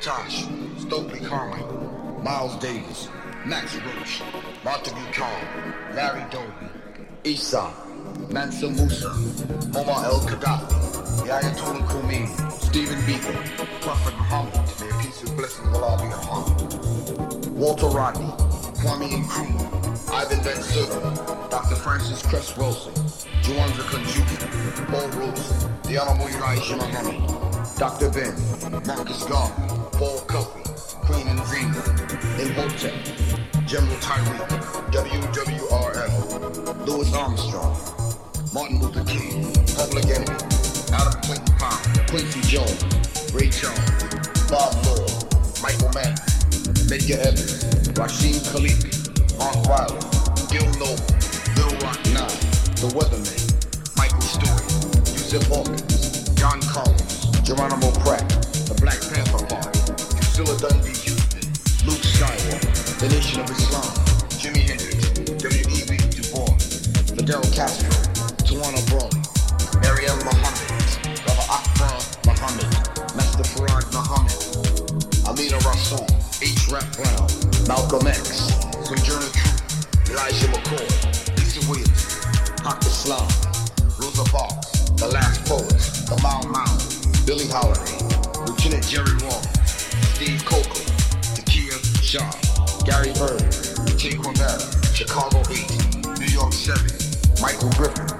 Tosh, Stokely Carmichael, Miles Davis, Max Roach, Montague Khan, Larry Doby, Isa, Mansa Musa, Muammar El Gaddafi, Ayatollah Khomeini, Stephen Biko, Prophet Muhammad, may peace and blessings of Allah be upon. Walter Rodney, Kwame Nkrumah, Ivan Van Sertima, Dr. Frances Cress Welsing, Jawanza Kunjufu, Paul Rose, the Elijah Muhammad, Dr. Ben, Marcus Garvey, Imhotep, General Tyree, WWRL, Louis Armstrong, Martin Luther King, Public Enemy, Adam Clayton Powell, Quincy Jones, Ray Charles, Bob Law, Michael Mann, Medgar Evers, Rashid Khalik, Mark Wiley, Gil Noble, Lil Rock 9, The Weatherman, Malcolm X, Sojourner Truth, Elijah McCoy, Lisa Williams, Islam, Rosa Parks, The Last Poets, The Mau Mau, Billie Holiday, Lieutenant Jerry Wall, Steve Coker, Takia Shaw, Gary Byrd, Jay Cornell, Chicago 8, New York 7, Michael Griffith,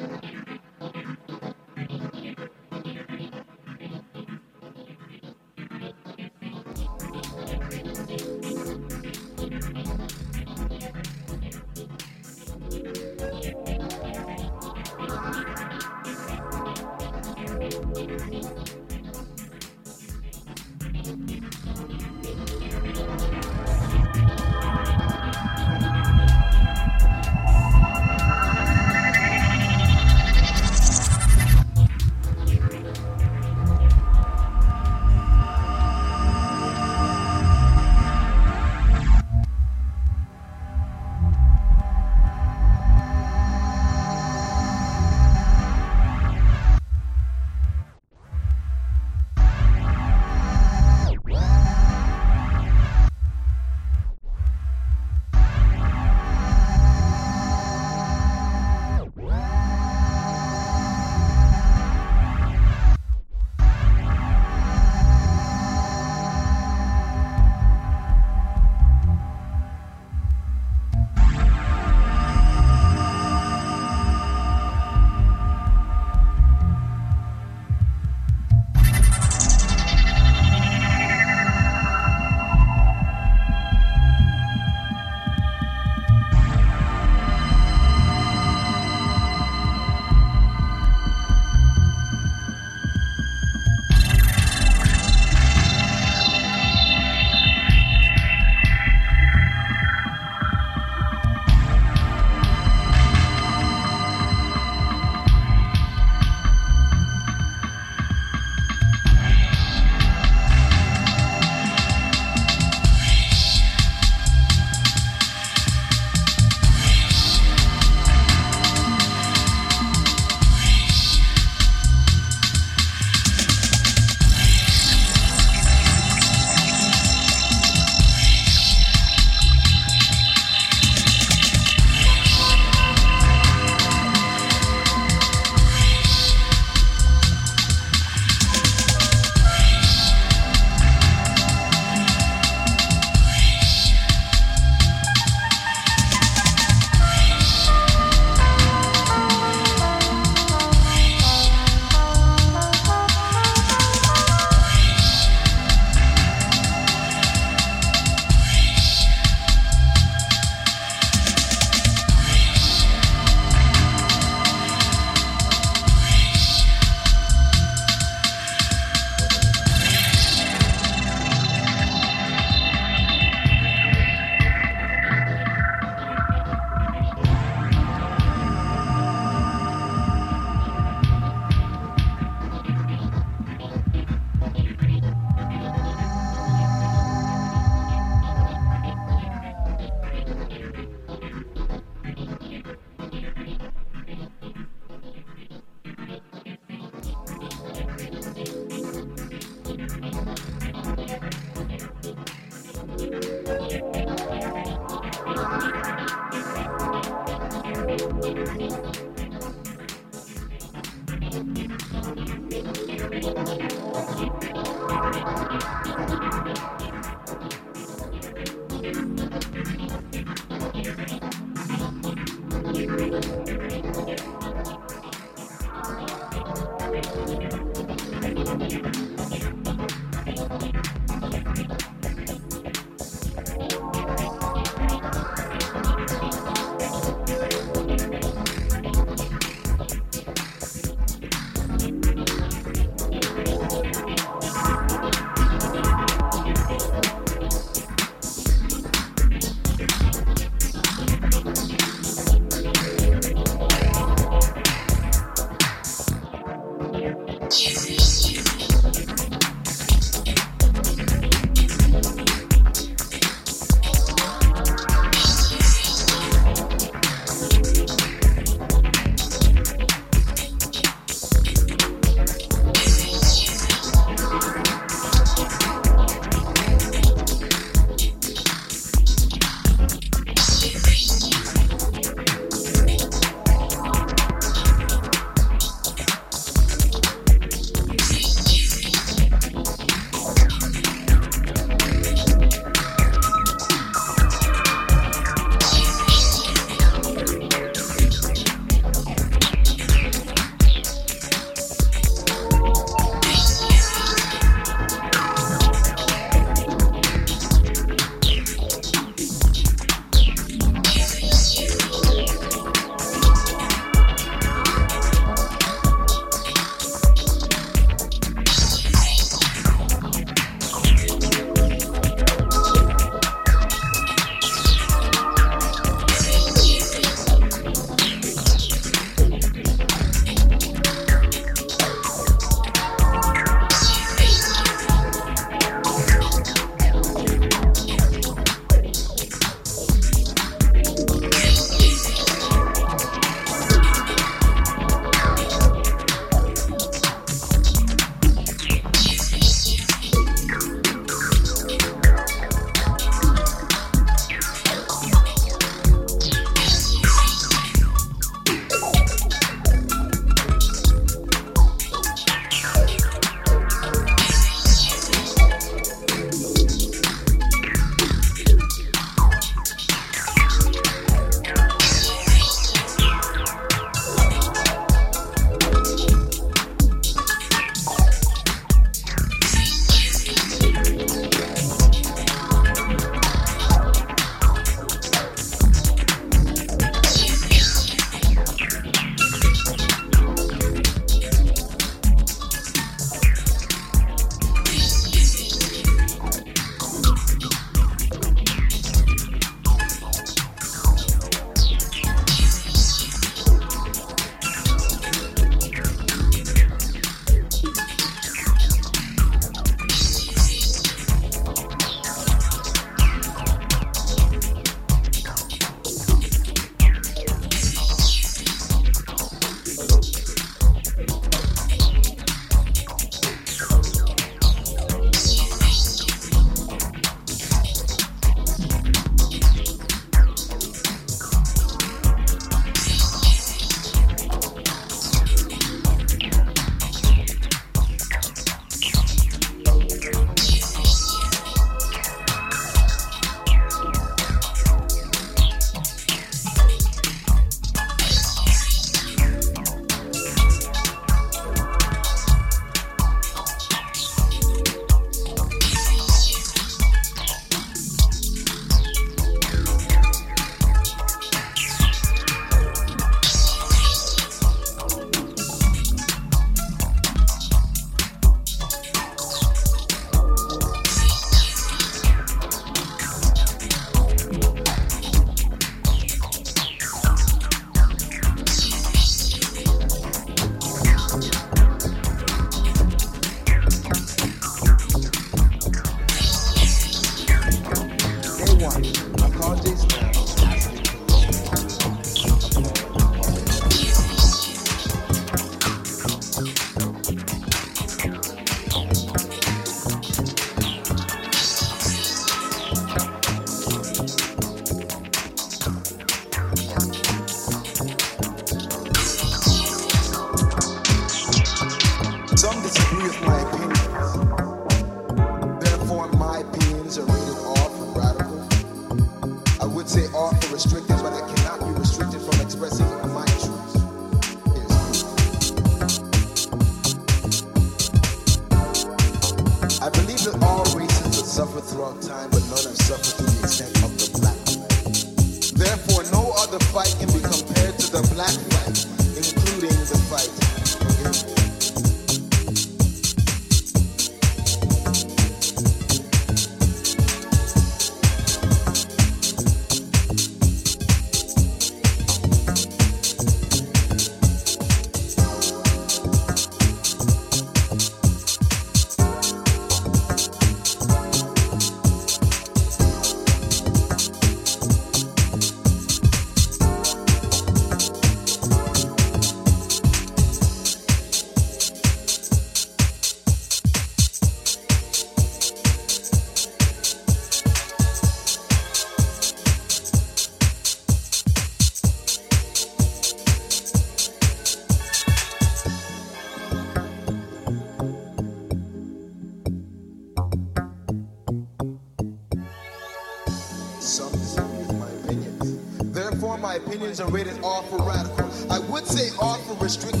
Are rated R for radical. I would say R for restricted,